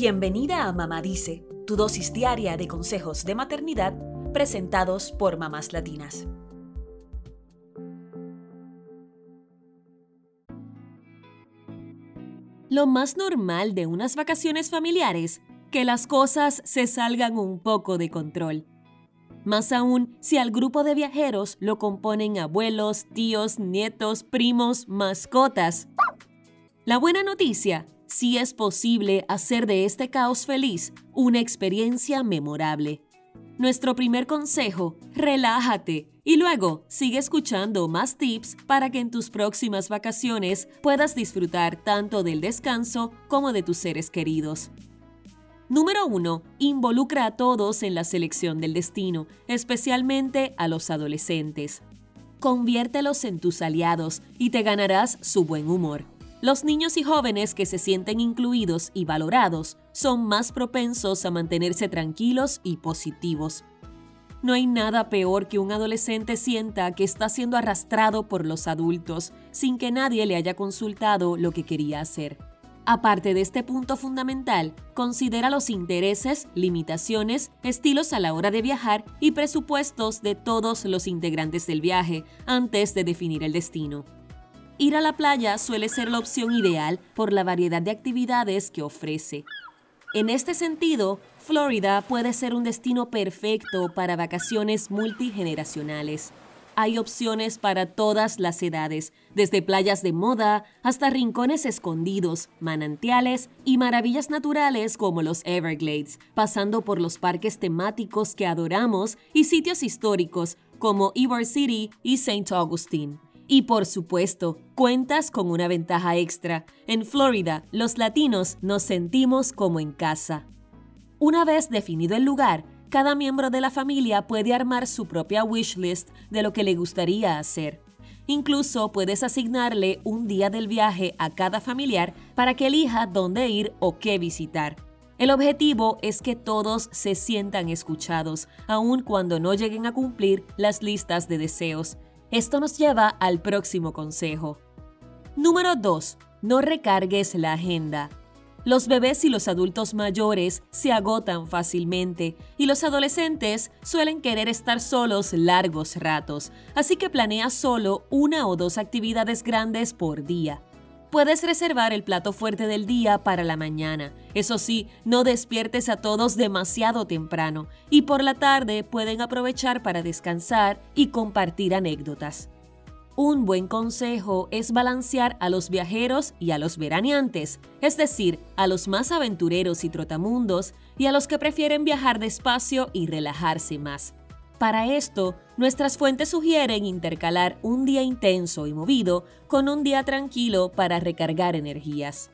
Bienvenida a Mamá Dice, tu dosis diaria de consejos de maternidad presentados por mamás latinas. Lo más normal de unas vacaciones familiares, que las cosas se salgan un poco de control. Más aún si al grupo de viajeros lo componen abuelos, tíos, nietos, primos, mascotas. La buena noticia, sí es posible hacer de este caos feliz una experiencia memorable. Nuestro primer consejo, relájate y luego sigue escuchando más tips para que en tus próximas vacaciones puedas disfrutar tanto del descanso como de tus seres queridos. Número 1. Involucra a todos en la selección del destino, especialmente a los adolescentes. Conviértelos en tus aliados y te ganarás su buen humor. Los niños y jóvenes que se sienten incluidos y valorados son más propensos a mantenerse tranquilos y positivos. No hay nada peor que un adolescente sienta que está siendo arrastrado por los adultos sin que nadie le haya consultado lo que quería hacer. Aparte de este punto fundamental, considera los intereses, limitaciones, estilos a la hora de viajar y presupuestos de todos los integrantes del viaje antes de definir el destino. Ir a la playa suele ser la opción ideal por la variedad de actividades que ofrece. En este sentido, Florida puede ser un destino perfecto para vacaciones multigeneracionales. Hay opciones para todas las edades, desde playas de moda hasta rincones escondidos, manantiales y maravillas naturales como los Everglades, pasando por los parques temáticos que adoramos y sitios históricos como Ybor City y St. Augustine. Y por supuesto, cuentas con una ventaja extra. En Florida, los latinos nos sentimos como en casa. Una vez definido el lugar, cada miembro de la familia puede armar su propia wish list de lo que le gustaría hacer. Incluso puedes asignarle un día del viaje a cada familiar para que elija dónde ir o qué visitar. El objetivo es que todos se sientan escuchados, aun cuando no lleguen a cumplir las listas de deseos. Esto nos lleva al próximo consejo. Número 2. No recargues la agenda. Los bebés y los adultos mayores se agotan fácilmente y los adolescentes suelen querer estar solos largos ratos, así que planea solo una o dos actividades grandes por día. Puedes reservar el plato fuerte del día para la mañana. Eso sí, no despiertes a todos demasiado temprano y por la tarde pueden aprovechar para descansar y compartir anécdotas. Un buen consejo es balancear a los viajeros y a los veraneantes, es decir, a los más aventureros y trotamundos y a los que prefieren viajar despacio y relajarse más. Para esto, nuestras fuentes sugieren intercalar un día intenso y movido con un día tranquilo para recargar energías.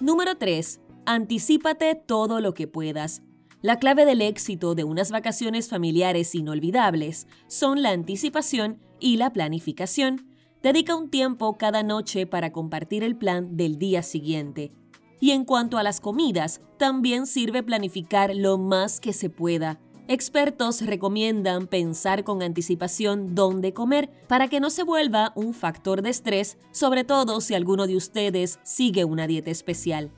Número 3. Anticípate todo lo que puedas. La clave del éxito de unas vacaciones familiares inolvidables son la anticipación y la planificación. Dedica un tiempo cada noche para compartir el plan del día siguiente. Y en cuanto a las comidas, también sirve planificar lo más que se pueda Expertos recomiendan pensar con anticipación dónde comer para que no se vuelva un factor de estrés, sobre todo si alguno de ustedes sigue una dieta especial.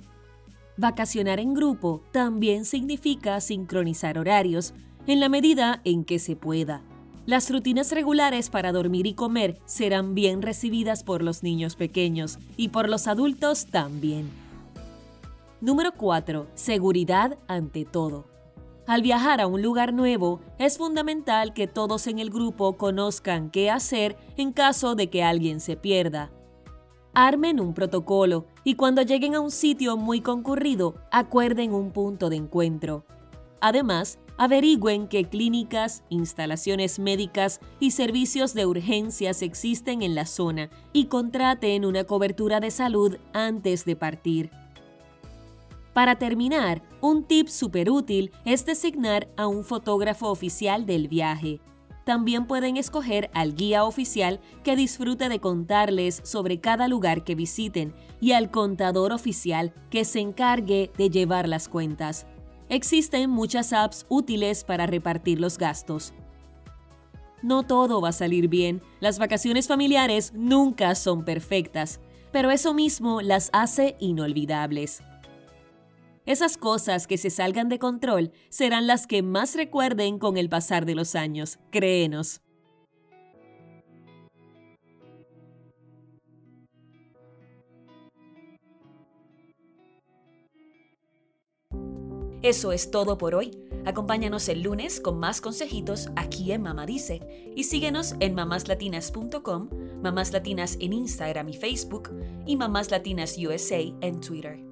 Vacacionar en grupo también significa sincronizar horarios en la medida en que se pueda. Las rutinas regulares para dormir y comer serán bien recibidas por los niños pequeños y por los adultos también. Número 4. Seguridad ante todo. Al viajar a un lugar nuevo, es fundamental que todos en el grupo conozcan qué hacer en caso de que alguien se pierda. Armen un protocolo y cuando lleguen a un sitio muy concurrido, acuerden un punto de encuentro. Además, averigüen qué clínicas, instalaciones médicas y servicios de urgencias existen en la zona y contraten una cobertura de salud antes de partir. Para terminar, un tip súper útil es designar a un fotógrafo oficial del viaje. También pueden escoger al guía oficial que disfrute de contarles sobre cada lugar que visiten y al contador oficial que se encargue de llevar las cuentas. Existen muchas apps útiles para repartir los gastos. No todo va a salir bien, las vacaciones familiares nunca son perfectas, pero eso mismo las hace inolvidables. Esas cosas que se salgan de control serán las que más recuerden con el pasar de los años, créenos. Eso es todo por hoy. Acompáñanos el lunes con más consejitos aquí en Mamá Dice y síguenos en mamáslatinas.com, Mamás Latinas en Instagram y Facebook y Mamás Latinas USA en Twitter.